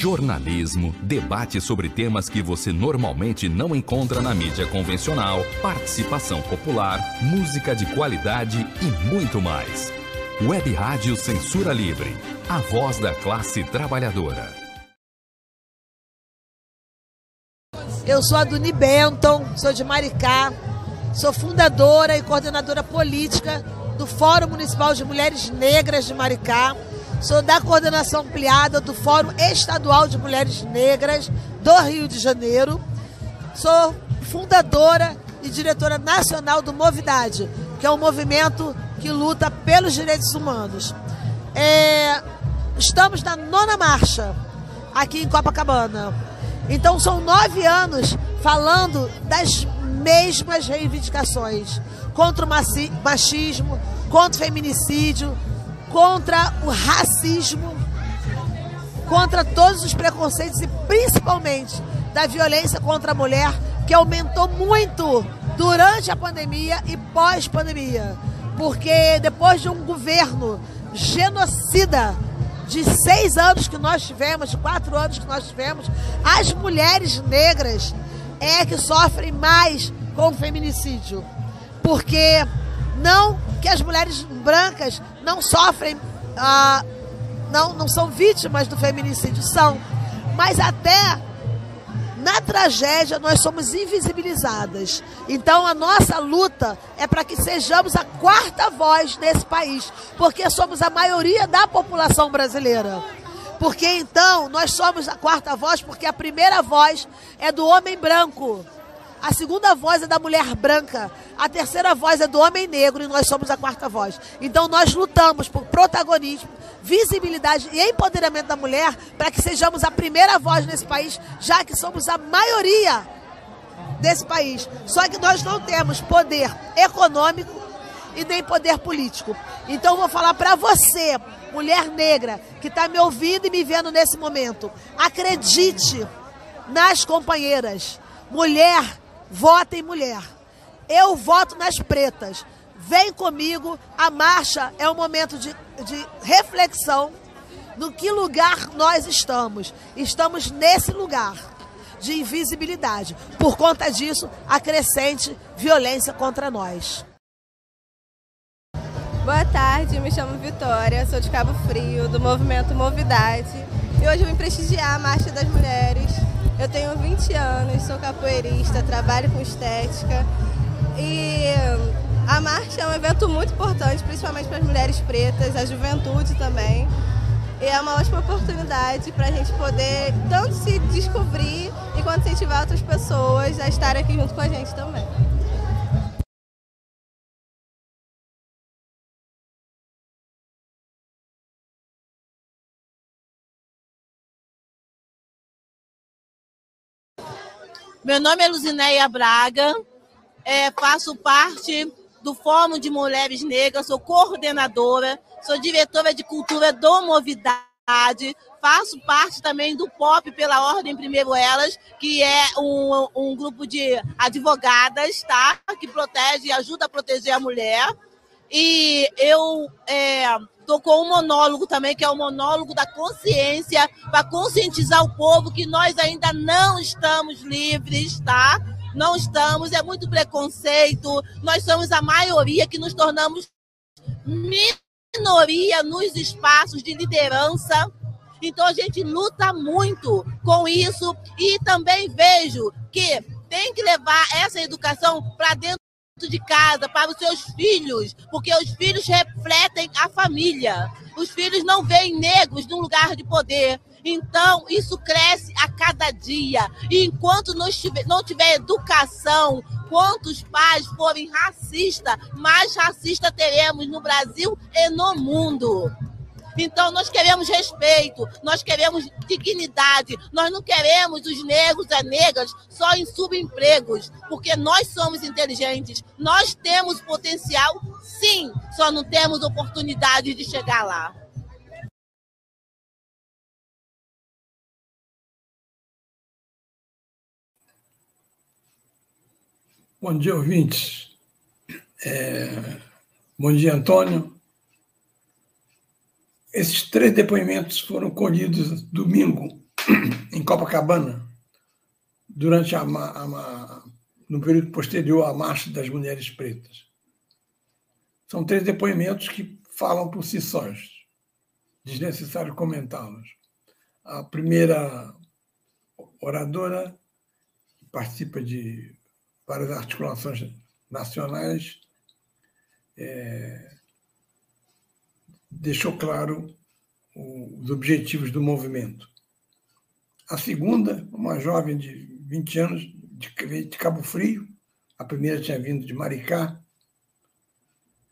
jornalismo, debate sobre temas que você normalmente não encontra na mídia convencional, participação popular, música de qualidade e muito mais. Web Rádio Censura Livre, a voz da classe trabalhadora. Eu sou a Duni Benton, sou de Maricá, sou fundadora e coordenadora política do Fórum Municipal de Mulheres Negras de Maricá. Sou da coordenação ampliada do Fórum Estadual de Mulheres Negras do Rio de Janeiro. Sou fundadora e diretora nacional do Movidade, que é um movimento que luta pelos direitos humanos. É, estamos na nona marcha aqui em Copacabana. Então são nove anos falando das mesmas reivindicações contra o machismo, contra o feminicídio, contra o racismo, contra todos os preconceitos e principalmente da violência contra a mulher, que aumentou muito durante a pandemia e pós-pandemia. Porque depois de um governo genocida de seis anos que nós tivemos, de quatro anos que nós tivemos, as mulheres negras é que sofrem mais com o feminicídio. Porque não que as mulheres brancas não sofrem, ah, não, não são vítimas do feminicídio, são. Mas até na tragédia nós somos invisibilizadas. Então a nossa luta é para que sejamos a quarta voz nesse país, porque somos a maioria da população brasileira. Porque então nós somos a quarta voz, porque a primeira voz é do homem branco. A segunda voz é da mulher branca. A terceira voz é do homem negro e nós somos a quarta voz. Então nós lutamos por protagonismo, visibilidade e empoderamento da mulher para que sejamos a primeira voz nesse país, já que somos a maioria desse país. Só que nós não temos poder econômico e nem poder político. Então vou falar para você, mulher negra, que está me ouvindo e me vendo nesse momento. Acredite nas companheiras. Mulher vota em mulher. Eu voto nas pretas. Vem comigo, a marcha é um momento de, de reflexão no que lugar nós estamos. Estamos nesse lugar de invisibilidade. Por conta disso, a crescente violência contra nós. Boa tarde, me chamo Vitória, sou de Cabo Frio, do movimento Movidade. E hoje eu vim prestigiar a Marcha das Mulheres eu tenho 20 anos, sou capoeirista, trabalho com estética e a marcha é um evento muito importante, principalmente para as mulheres pretas, a juventude também. E é uma ótima oportunidade para a gente poder tanto se descobrir e quanto incentivar outras pessoas a estarem aqui junto com a gente também. Meu nome é Luzinéia Braga, é, faço parte do Fórum de Mulheres Negras, sou coordenadora, sou diretora de cultura do Movidade, faço parte também do POP pela Ordem Primeiro Elas, que é um, um grupo de advogadas, tá? Que protege e ajuda a proteger a mulher. E eu é, tocou um monólogo também, que é o monólogo da consciência, para conscientizar o povo que nós ainda não estamos livres, tá? Não estamos, é muito preconceito, nós somos a maioria que nos tornamos minoria nos espaços de liderança. Então a gente luta muito com isso e também vejo que tem que levar essa educação para dentro de casa, para os seus filhos, porque os filhos refletem a família. Os filhos não veem negros num lugar de poder. Então, isso cresce a cada dia. E enquanto não tiver, não tiver educação, quantos pais forem racistas, mais racista teremos no Brasil e no mundo. Então, nós queremos respeito, nós queremos dignidade, nós não queremos os negros e negras só em subempregos, porque nós somos inteligentes, nós temos potencial, sim, só não temos oportunidade de chegar lá. Bom dia, ouvintes. É... Bom dia, Antônio. Esses três depoimentos foram colhidos domingo em Copacabana, durante a, a, no período posterior à Marcha das Mulheres Pretas. São três depoimentos que falam por si sós. Desnecessário comentá-los. A primeira oradora participa de várias articulações nacionais é, deixou claro os objetivos do movimento. A segunda, uma jovem de 20 anos, de, Cabo Frio, a primeira tinha vindo de Maricá,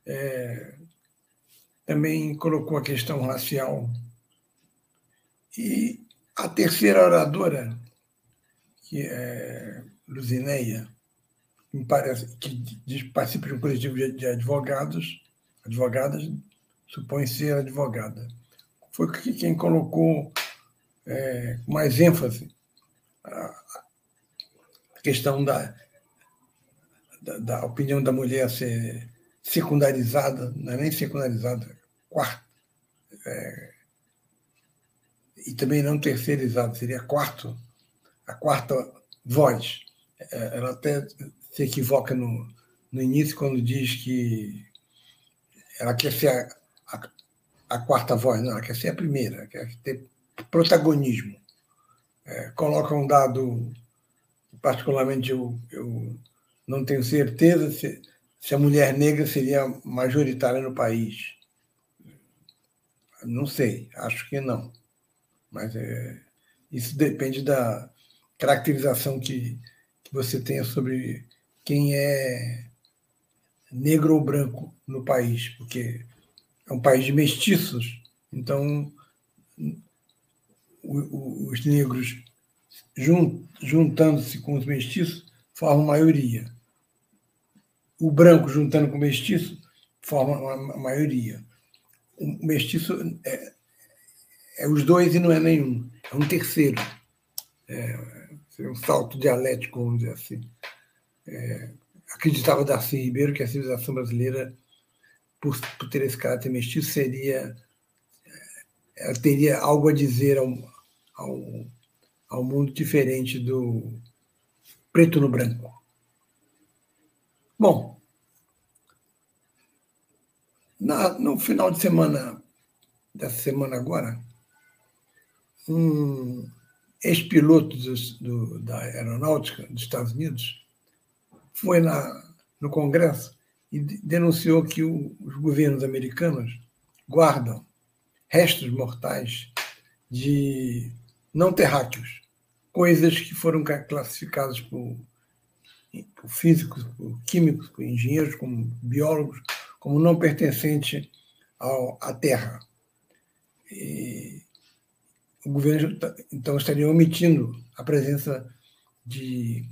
é, também colocou a questão racial. E a terceira oradora, que é Luzineia, que, parece, que participa de um coletivo de advogados, advogadas, supõe ser advogada. Foi quem colocou é, mais ênfase a, questão da, da, da, opinião da mulher ser secundarizada, não é nem secundarizada, quarta, é, e também não terceirizada, seria quarto, a quarta voz. É, ela até se equivoca no, no início quando diz que ela quer ser a, a quarta voz, não, ela quer ser a primeira, quer ter protagonismo. É, coloca um dado, particularmente eu, eu não tenho certeza se, se a mulher negra seria majoritária no país. Não sei, acho que não. Mas é, isso depende da caracterização que, que você tenha sobre quem é negro ou branco no país, porque é um país de mestiços, então os negros juntando-se com os mestiços formam maioria. O branco juntando com o mestiço forma uma maioria. O mestiço é, é os dois e não é nenhum, é um terceiro. É, um salto dialético, vamos dizer assim é, acreditava Darcy Ribeiro que a civilização brasileira, por, por ter esse caráter mestiço, seria é, ela teria algo a dizer ao, ao, ao mundo diferente do preto no branco. Bom, na, no final de semana, dessa semana agora, um ex-piloto da aeronáutica dos Estados Unidos foi na, no Congresso e denunciou que o, os governos americanos guardam restos mortais de não terráqueos, coisas que foram classificadas por, por físicos, por químicos, por engenheiros, como biólogos, como não pertencente ao, à Terra. E o governo então estaria omitindo a presença de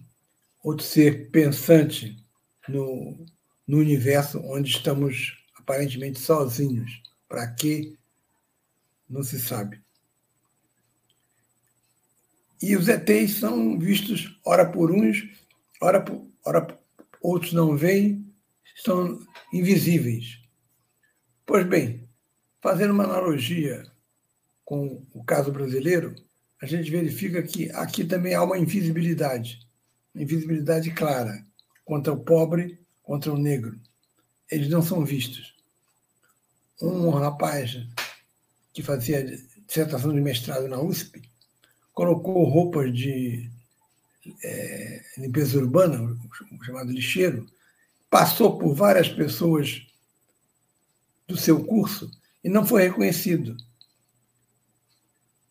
outro ser pensante no, no universo onde estamos aparentemente sozinhos. Para quê? Não se sabe. E os ETs são vistos, ora por uns, ora por, ora outros não veem, são invisíveis. Pois bem, fazendo uma analogia com o caso brasileiro, a gente verifica que aqui também há uma invisibilidade invisibilidade clara contra o pobre, contra o negro. Eles não são vistos. Um rapaz que fazia dissertação de mestrado na USP colocou roupas de é, limpeza urbana, chamado lixeiro, passou por várias pessoas do seu curso e não foi reconhecido.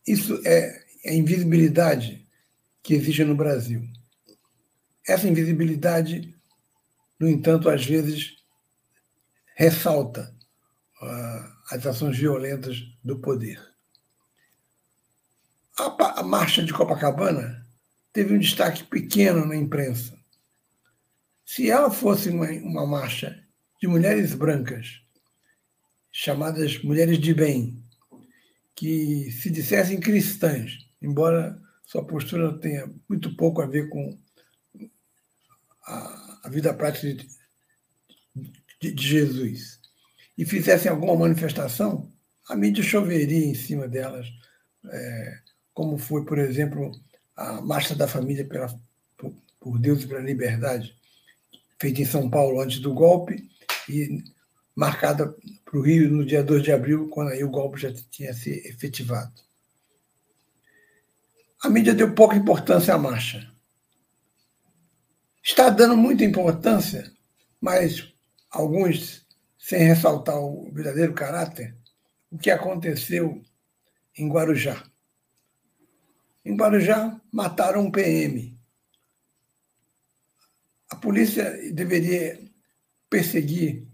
Isso é a invisibilidade que existe no Brasil. Essa invisibilidade, no entanto, às vezes ressalta uh, as ações violentas do poder. A, a marcha de Copacabana teve um destaque pequeno na imprensa. Se ela fosse uma, uma marcha de mulheres brancas, chamadas mulheres de bem, que se dissessem cristãs, embora sua postura tenha muito pouco a ver com a, a vida prática de, de, de, Jesus e fizessem alguma manifestação, a mídia choveria em cima delas, é, como foi, por exemplo, a Marcha da Família pela, por, por Deus e pela Liberdade, feita em São Paulo antes do golpe e marcada para o Rio no dia 2 de abril, quando aí o golpe já tinha se efetivado. A mídia deu pouca importância à marcha. Está dando muita importância, mas alguns, sem ressaltar o verdadeiro caráter, o que aconteceu em Guarujá. Em Guarujá, mataram um PM. A polícia deveria perseguir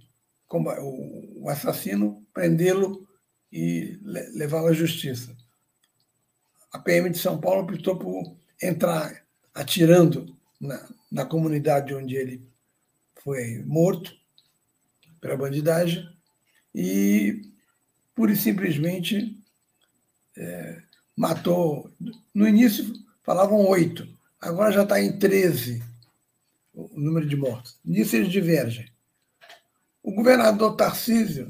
o assassino, prendê-lo e levá-lo à justiça. A PM de São Paulo optou por entrar atirando na, na comunidade onde ele foi morto pela bandidagem e, pura e simplesmente, é, matou. No início falavam oito, agora já está em 13 o número de mortos. Nisso eles divergem. O governador Tarcísio,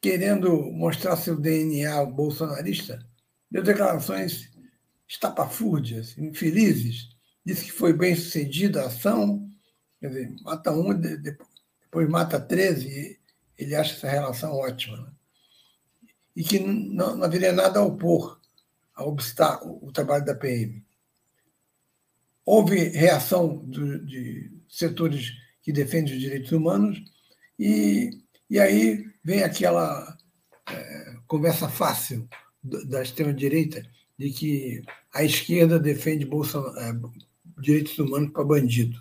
querendo mostrar seu DNA bolsonarista, deu declarações estapafúrdias, infelizes. Disse que foi bem sucedida a ação, quer dizer, mata um, depois mata 13, e ele acha essa relação ótima. Né? E que não, não haveria nada a opor, a obstar o trabalho da PM. Houve reação do, de setores que defendem os direitos humanos, e, e aí vem aquela é, conversa fácil da extrema-direita de que a esquerda defende Bolsonaro, é, direitos humanos para bandido.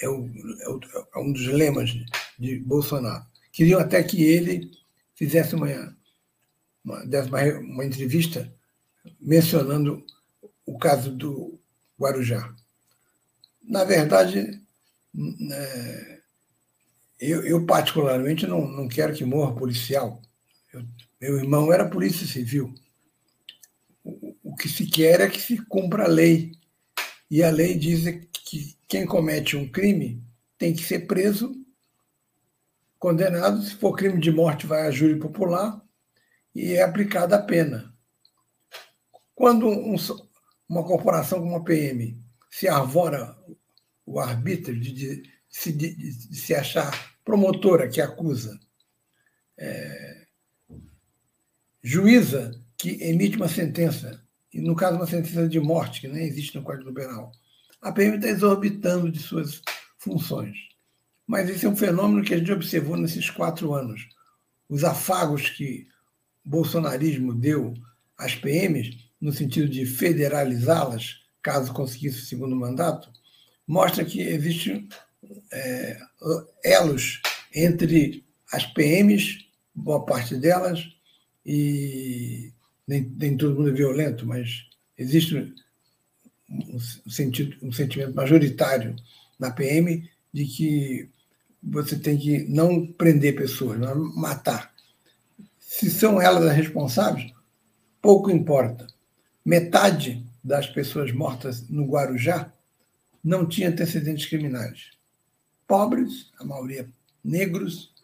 É, o, é, o, é, um dos lemas de Bolsonaro. Queriam até que ele fizesse uma, uma, uma, entrevista mencionando o caso do Guarujá. Na verdade, é, eu, eu, particularmente, não, não quero que morra policial. Eu, meu irmão era polícia civil. O, o que se quer é que se cumpra a lei. E a lei diz que quem comete um crime tem que ser preso, condenado. Se for crime de morte, vai a júri popular e é aplicada a pena. Quando um, uma corporação como a PM se arvora o arbítrio de, de, de, de se achar promotora que acusa, é, juíza que emite uma sentença, e no caso uma sentença de morte, que nem existe no Código Penal, a PM está exorbitando de suas funções. Mas esse é um fenômeno que a gente observou nesses quatro anos. Os afagos que o bolsonarismo deu às PMs, no sentido de federalizá-las, caso conseguisse o segundo mandato, mostra que existe é, elos entre as PMs, boa parte delas, e nem, nem todo mundo é violento, mas existe um, sentido, um sentimento majoritário na PM de que você tem que não prender pessoas, não matar. Se são elas as responsáveis, pouco importa. Metade das pessoas mortas no Guarujá não tinha antecedentes criminais pobres, a maioria negros,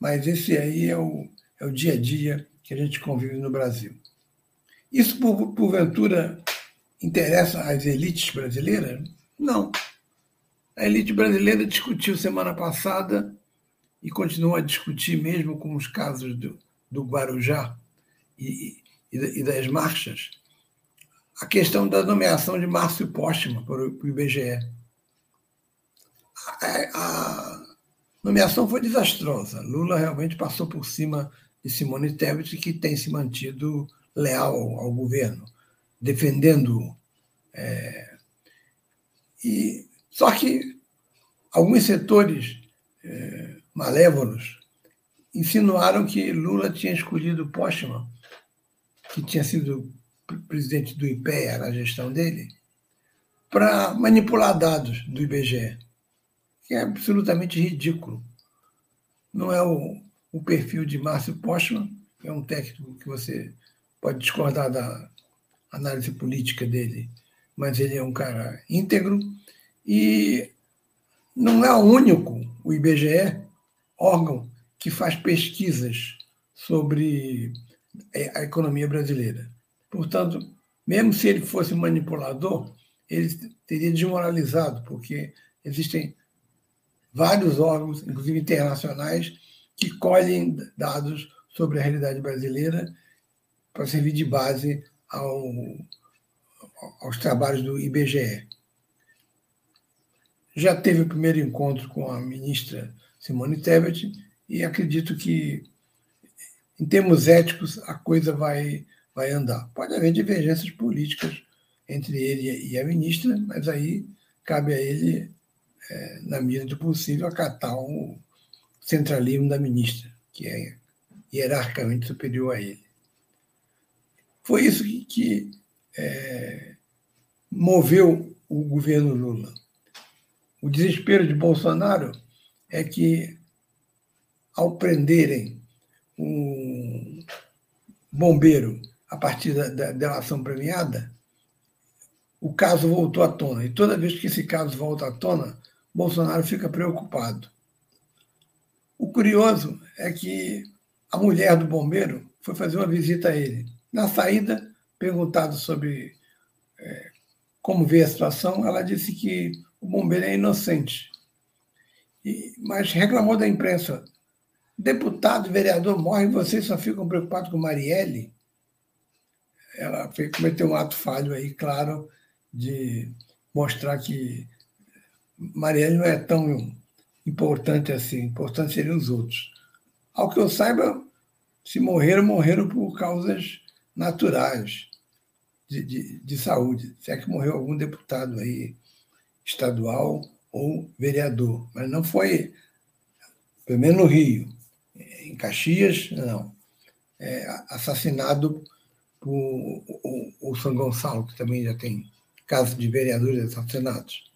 mas esse aí é o, é o dia a dia que a gente convive no Brasil. Isso, por, porventura, interessa às elites brasileiras? Não. A elite brasileira discutiu semana passada e continua a discutir, mesmo com os casos do, do Guarujá e, e, e das marchas, a questão da nomeação de Márcio Póstuma para o IBGE a, nomeação foi desastrosa. Lula realmente passou por cima de Simone Tebet, que tem se mantido leal ao governo, defendendo. É, e, só que alguns setores é, malévolos insinuaram que Lula tinha escolhido Postman, que tinha sido presidente do IPEA na gestão dele, para manipular dados do IBGE que é absolutamente ridículo. Não é o, o perfil de Márcio Postman, que é um técnico que você pode discordar da análise política dele, mas ele é um cara íntegro e não é o único, o IBGE, órgão que faz pesquisas sobre a economia brasileira. Portanto, mesmo se ele fosse manipulador, ele teria desmoralizado, porque existem vários órgãos, inclusive internacionais, que colhem dados sobre a realidade brasileira para servir de base ao, aos trabalhos do IBGE. Já teve o primeiro encontro com a ministra Simone Tebet e acredito que, em termos éticos, a coisa vai, vai andar. Pode haver divergências políticas entre ele e a ministra, mas aí cabe a ele, é, na medida do possível, acatar o centralismo da ministra, que é hierarquicamente superior a ele. Foi isso que, que é, moveu o governo Lula. O desespero de Bolsonaro é que, ao prenderem um bombeiro a partir da, da delação premiada, o caso voltou à tona. E toda vez que esse caso volta à tona, Bolsonaro fica preocupado. O curioso é que a mulher do bombeiro foi fazer uma visita a ele. Na saída, perguntado sobre é, como vê a situação, ela disse que o bombeiro é inocente. E, mas reclamou da imprensa. Deputado, vereador morre vocês só ficam preocupados com Marielle? Ela cometeu um ato falho aí, claro, de mostrar que Marielle não é tão importante assim. Importante seriam os outros. Ao que eu saiba, se morreram, morreram por causas naturais de, de, de saúde. Se é que morreu algum deputado aí estadual ou vereador, mas não foi, pelo menos no Rio, em Caxias, não. É, assassinado por o, o São Gonçalo, que também já tem casos de vereadores assassinados.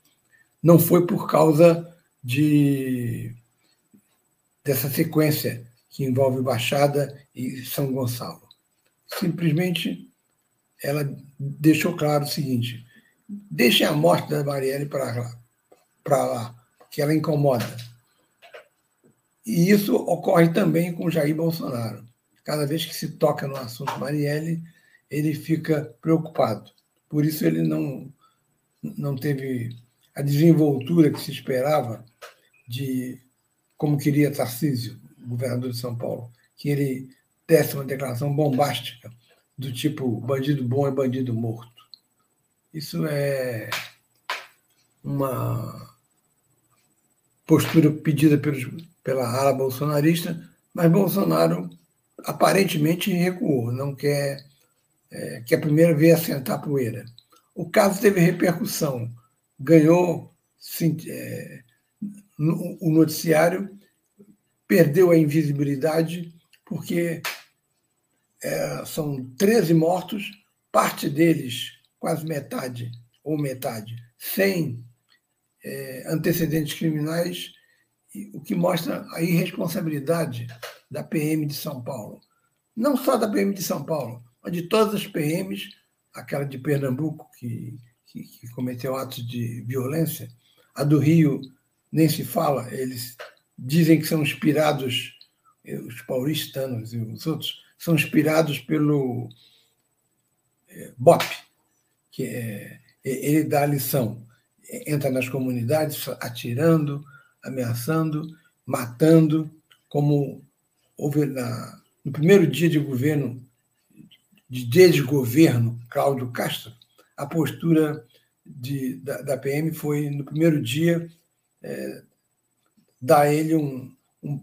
Não foi por causa de dessa sequência que envolve Baixada e São Gonçalo. Simplesmente ela deixou claro o seguinte: deixem a morte da Marielle para lá, para lá, porque ela incomoda. E isso ocorre também com Jair Bolsonaro. Cada vez que se toca no assunto Marielle, ele fica preocupado. Por isso ele não, não teve a desenvoltura que se esperava de como queria Tarcísio, governador de São Paulo, que ele uma declaração bombástica do tipo bandido bom é bandido morto. Isso é uma postura pedida pelos, pela ala bolsonarista, mas Bolsonaro aparentemente recuou, não quer é, que a primeira vez assentar poeira. O caso teve repercussão, ganhou sim, é, no, o noticiário, perdeu a invisibilidade, porque é, são 13 mortos, parte deles, quase metade, ou metade, sem é, antecedentes criminais, o que mostra a irresponsabilidade da PM de São Paulo. Não só da PM de São Paulo, mas de todas as PMs, aquela de Pernambuco, que, que, que cometeu atos de violência, a do Rio nem se fala, eles dizem que são inspirados, os paulistanos e os outros, são inspirados pelo é, BOP, que é, ele dá a lição entra nas comunidades atirando, ameaçando, matando, como houve na, no primeiro dia de governo, de desgoverno, Cláudio Castro, a postura de, da, da, PM foi, no primeiro dia, é, dar a ele um, um,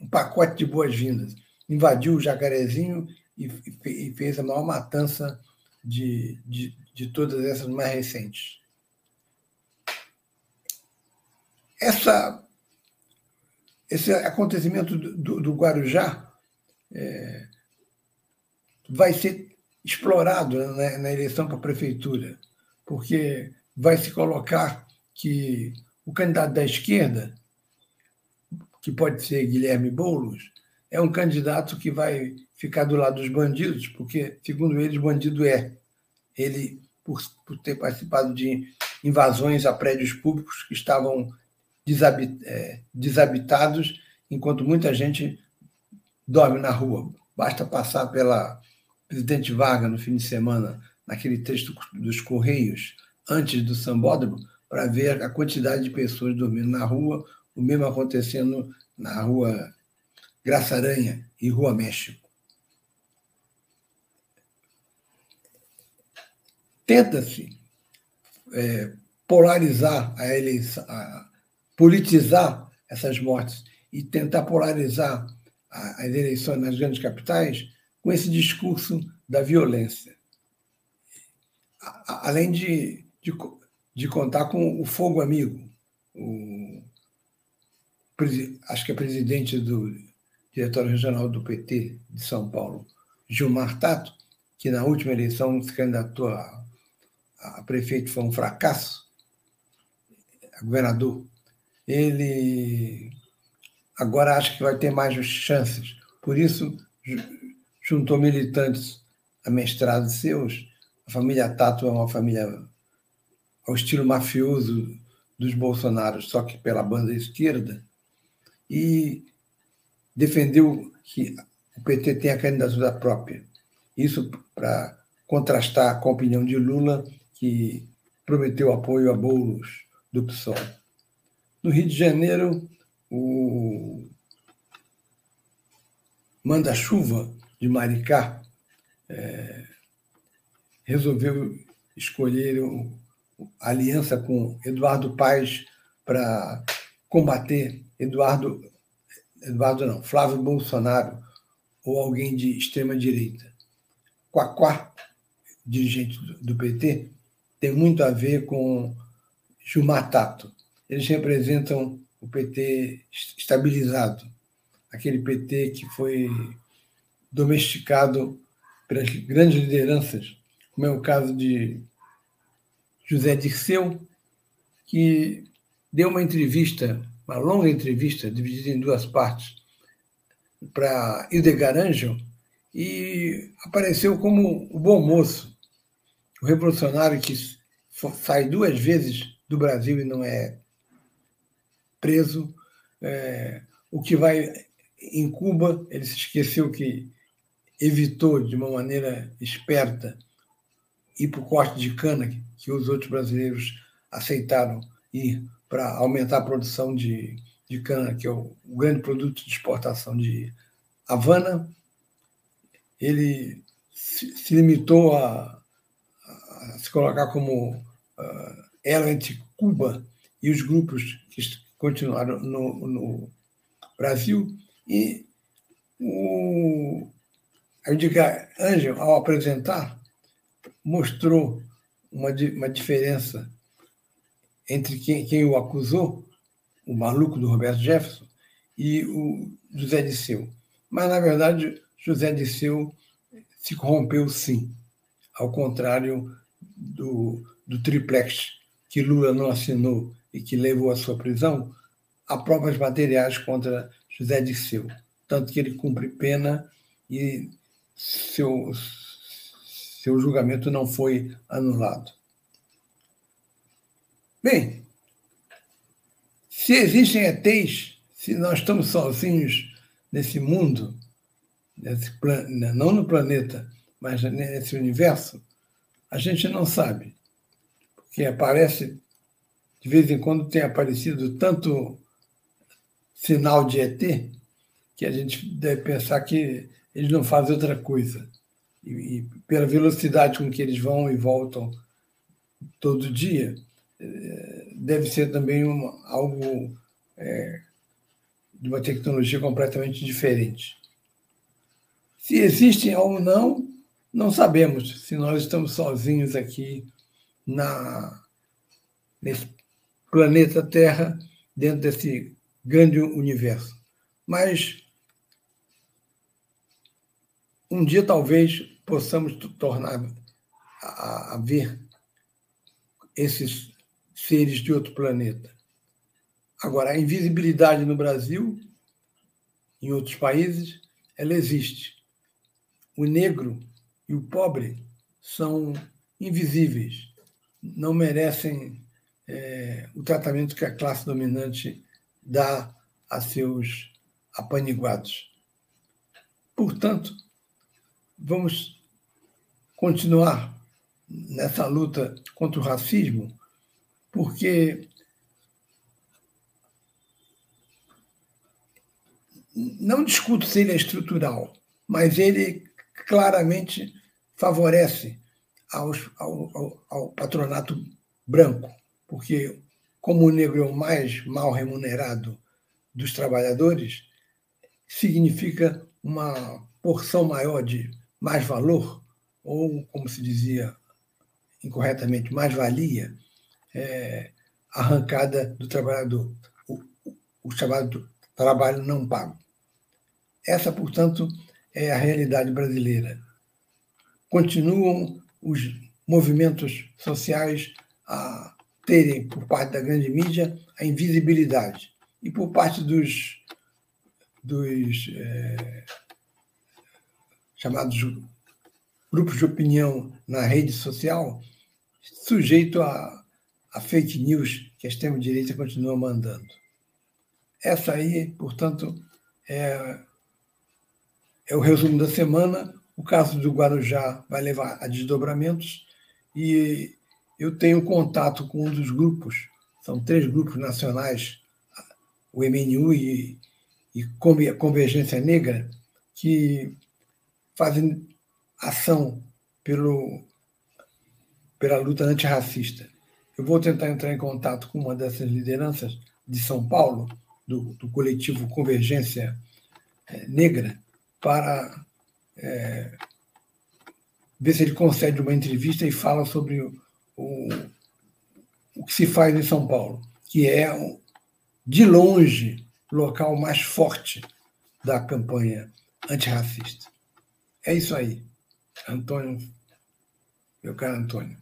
um pacote de boas-vindas. Invadiu o Jacarezinho e, e, fez a maior matança de, de, de todas essas mais recentes. Essa, esse acontecimento do, do Guarujá é, vai ser explorado na, na eleição para a prefeitura, porque vai se colocar que o candidato da esquerda, que pode ser Guilherme Boulos, é um candidato que vai ficar do lado dos bandidos, porque, segundo eles, bandido é. Ele, por, por ter participado de invasões a prédios públicos que estavam é, desabitados, enquanto muita gente dorme na rua. Basta passar pela, presidente Vargas no fim de semana, naquele texto dos Correios, antes do sambódromo, para ver a quantidade de pessoas dormindo na rua, o mesmo acontecendo na rua Graça Aranha e Rua México. Tenta-se é, polarizar a eleição, a, politizar essas mortes e tentar polarizar as eleições nas grandes capitais com esse discurso da violência. Além de, de, de contar com o fogo amigo, o, acho que é presidente do diretório regional do PT de São Paulo, Gilmar Tato, que na última eleição se candidatou a, a prefeito, foi um fracasso, a governador, ele agora acha que vai ter mais chances. Por isso, juntou militantes amestrados seus. A família Tato é uma família ao estilo mafioso dos Bolsonaros, só que pela banda esquerda, e defendeu que o PT tenha candidatura própria. Isso para contrastar com a opinião de Lula, que prometeu apoio a bolos do PSOL. No Rio de Janeiro, o manda-chuva de Maricá é, resolveu escolher a aliança com Eduardo Paes para combater Eduardo, Eduardo não, Flávio Bolsonaro ou alguém de extrema direita. Quaquá, dirigente do PT, tem muito a ver com Gilmar Tato. Eles representam o PT estabilizado, aquele PT que foi domesticado pelas grandes lideranças, como é o caso de José Dirceu, que deu uma entrevista, uma longa entrevista, dividida em duas partes, para Hildegard Angel, e apareceu como o bom moço, o revolucionário que sai duas vezes do Brasil e não é preso. É, o que vai em Cuba, ele se esqueceu que evitou de uma maneira esperta ir para o corte de cana, que os outros brasileiros aceitaram ir para aumentar a produção de, de cana, que é o, o grande produto de exportação de Havana. Ele se, se limitou a, a, se colocar como uh, elo entre Cuba e os grupos que continuaram no, no Brasil. E o Edgar Angel, ao apresentar, mostrou uma, uma diferença entre quem, quem o acusou, o maluco do Roberto Jefferson, e o José Disseu. Mas, na verdade, José Disseu se corrompeu sim, ao contrário do, do triplex que Lula não assinou e que levou à sua prisão, há provas materiais contra José Disseu, tanto que ele cumpre pena e seu, seu julgamento não foi anulado. Bem, se existem ETs, se nós estamos sozinhos nesse mundo, nesse plan... não no planeta, mas nesse universo, a gente não sabe. Porque aparece de vez em quando tem aparecido tanto sinal de ET que a gente deve pensar que eles não fazem outra coisa. E, e pela velocidade com que eles vão e voltam todo dia, deve ser também uma, algo é, de uma tecnologia completamente diferente. Se existem ou não, não sabemos se nós estamos sozinhos aqui na, nesse planeta Terra dentro desse grande universo. Mas um dia talvez possamos tornar a, a ver esses seres de outro planeta. Agora, a invisibilidade no Brasil, em outros países, ela existe. O negro e o pobre são invisíveis, não merecem é, o tratamento que a classe dominante dá a seus apaniguados. Portanto, vamos continuar nessa luta contra o racismo, porque não discuto se ele é estrutural, mas ele claramente favorece aos, ao, ao, ao, patronato branco, porque como o negro é o mais mal remunerado dos trabalhadores, significa uma porção maior de mais valor, ou, como se dizia incorretamente, mais-valia, é, arrancada do trabalhador, o, o chamado trabalho não pago. Essa, portanto, é a realidade brasileira. Continuam os movimentos sociais a terem, por parte da grande mídia, a invisibilidade. E por parte dos, dos é, chamados grupos de opinião na rede social, sujeito a, a fake news que a extrema-direita continua mandando. Essa aí, portanto, é, é o resumo da semana. O caso do Guarujá vai levar a desdobramentos e eu tenho contato com um dos grupos, são três grupos nacionais, o MNU e, e Convergência Negra, que fazem ação pelo, pela luta antirracista. Eu vou tentar entrar em contato com uma dessas lideranças de São Paulo, do, do coletivo Convergência é, Negra, para é, ver se ele concede uma entrevista e fala sobre o, o, o que se faz em São Paulo, que é, de longe, o local mais forte da campanha antirracista. É isso aí, Antônio, meu caro Antônio.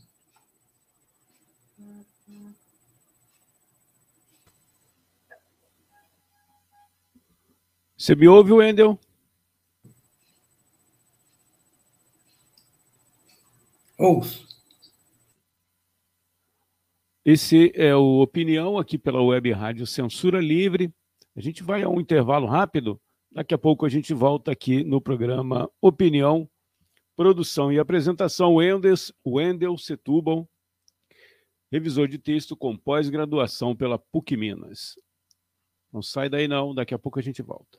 Você me ouve, Wendel? Ouço. Esse é o Opinião aqui pela Web Rádio Censura Livre. A gente vai a um intervalo rápido. Daqui a pouco a gente volta aqui no programa Opinião, produção e apresentação Wendels, Wendel Setúbal, revisor de texto com pós-graduação pela PUC Minas. Não sai daí não, daqui a pouco a gente volta.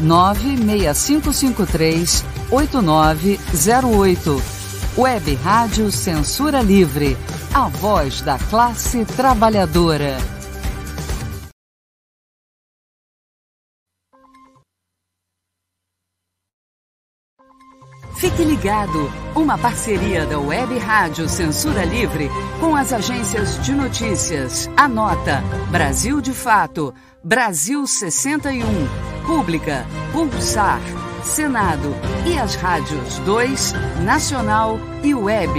96553 8908. Web Rádio Censura Livre. A voz da classe trabalhadora. Fique ligado, uma parceria da Web Rádio Censura Livre com as agências de notícias. Anota: Brasil de Fato, Brasil 61, Pública, Pulsar. Senado e as rádios 2, Nacional e Web.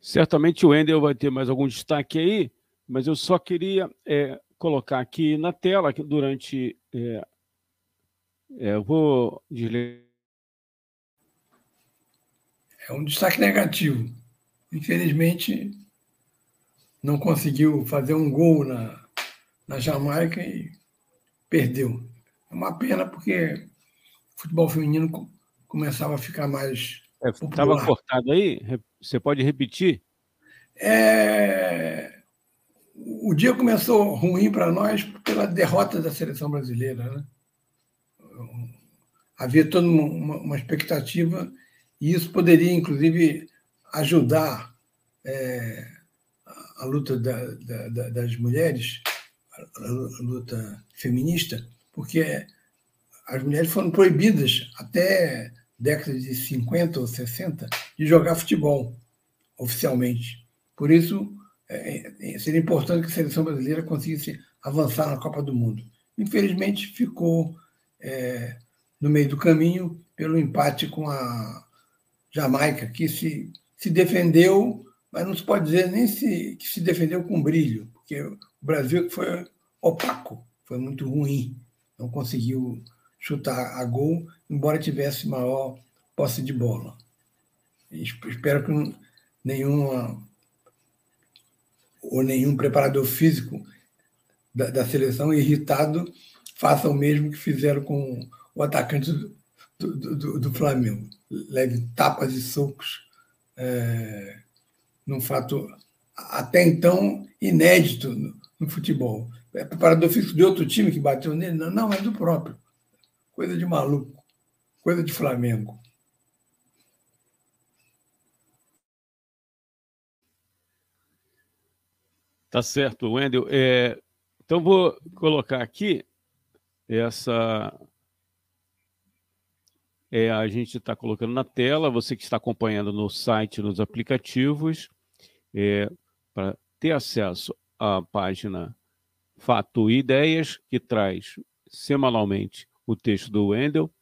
Certamente o Wendel vai ter mais algum destaque aí, mas eu só queria é, colocar aqui na tela que durante. É, é, eu vou desligar. É um destaque negativo. Infelizmente, não conseguiu fazer um gol na, na Jamaica e perdeu. É uma pena porque o futebol feminino começava a ficar mais. Estava é, cortado aí? Você pode repetir? É, o dia começou ruim para nós pela derrota da seleção brasileira. Né? Havia toda uma, uma, expectativa e isso poderia, inclusive, ajudar é, a, luta da, da, das mulheres, a, a luta feminista, porque as mulheres foram proibidas até década de 50 ou 60 de jogar futebol oficialmente. Por isso, é, é, seria importante que a seleção brasileira conseguisse avançar na Copa do Mundo. Infelizmente, ficou é, no meio do caminho pelo empate com a Jamaica, que se, se defendeu, mas não se pode dizer nem se, que se defendeu com brilho, porque o Brasil foi opaco, foi muito ruim, não conseguiu chutar a gol, embora tivesse maior posse de bola. Espero que nenhuma ou nenhum preparador físico da, da, seleção irritado faça o mesmo que fizeram com o atacante do, do, do, do Flamengo. Leve tapas e socos é, num fato até então inédito no, no futebol. É preparador físico de outro time que bateu nele? Não, não, é do próprio. Coisa de maluco. Coisa de Flamengo. Tá certo, Wendel. É, então, vou colocar aqui essa. É, a gente está colocando na tela, você que está acompanhando no site, nos aplicativos, é, para ter acesso à página Fato e Ideias, que traz semanalmente o texto do Wendel.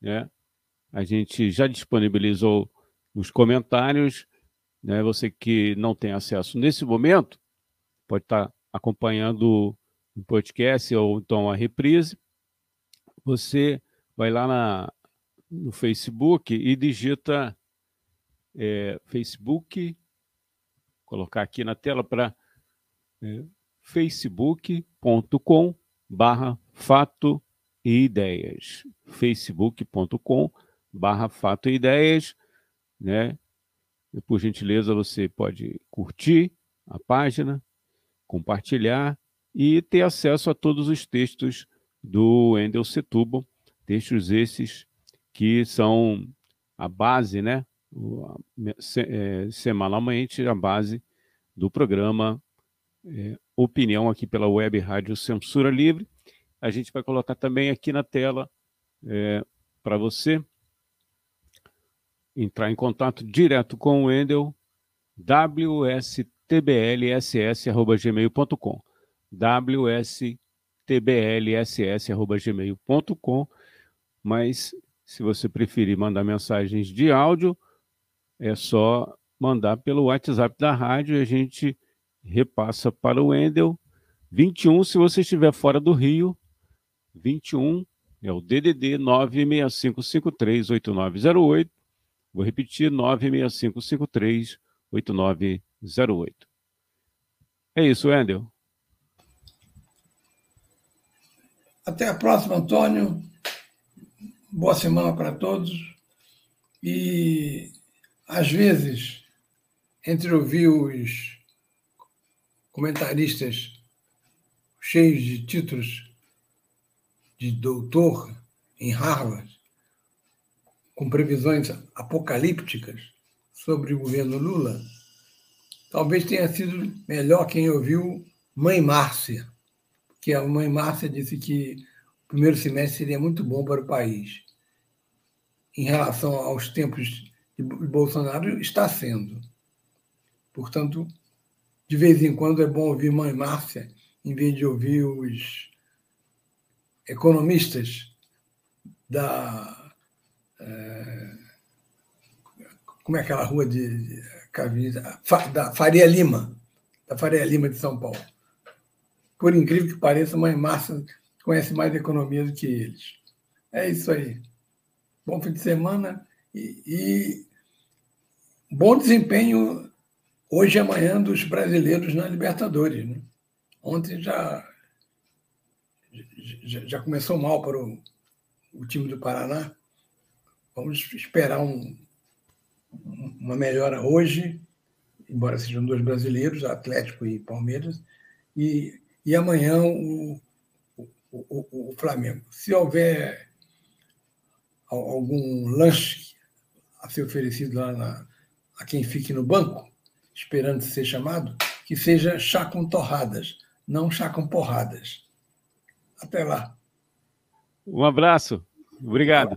Né? A gente já disponibilizou os comentários. Né? Você que não tem acesso nesse momento, pode estar acompanhando o podcast ou então a reprise. Você vai lá na, no Facebook e digita é, Facebook, colocar aqui na tela para é, facebook.com barra fato e ideias. facebook.com barra fato e ideias, né? E, por gentileza, você pode curtir a página, compartilhar e ter acesso a todos os textos do Wendel Setúbal, textos esses que são a base, né, é, semanalmente, a base do programa é, Opinião aqui pela Web Rádio Censura Livre. A gente vai colocar também aqui na tela é, para você entrar em contato direto com o Wendel, WST wstblss.gmail.com wstblss.gmail.com Mas se você preferir mandar mensagens de áudio, é só mandar pelo WhatsApp da rádio e a gente repassa para o Wendel. 21, se você estiver fora do Rio, 21 é o DDD 965538908. Vou repetir, 965538908. 08. É isso, Wendel. Até a próxima, Antônio. Boa semana para todos. E, às vezes, entre ouvir os comentaristas cheios de títulos de doutor em Harvard, com previsões apocalípticas sobre o governo Lula, Talvez tenha sido melhor quem ouviu Mãe Márcia, que a Mãe Márcia disse que o primeiro semestre seria muito bom para o país. Em relação aos tempos de Bolsonaro, está sendo. Portanto, de vez em quando é bom ouvir Mãe Márcia, em vez de ouvir os economistas da. É, como é aquela rua de da Faria Lima, da Faria Lima de São Paulo. Por incrível que pareça, mãe Márcia conhece mais economia do que eles. É isso aí. Bom fim de semana e, e bom desempenho hoje e amanhã dos brasileiros na Libertadores. Né? Ontem já, já, já, começou mal para o, o time do Paraná. Vamos esperar um, uma melhora hoje, embora sejam dois brasileiros, Atlético e Palmeiras, e, e amanhã o, o, o, o Flamengo. Se houver algum lanche a ser oferecido lá na, a quem fique no banco, esperando ser chamado, que seja chá com torradas, não chá com porradas. Até lá. Um abraço. Obrigado.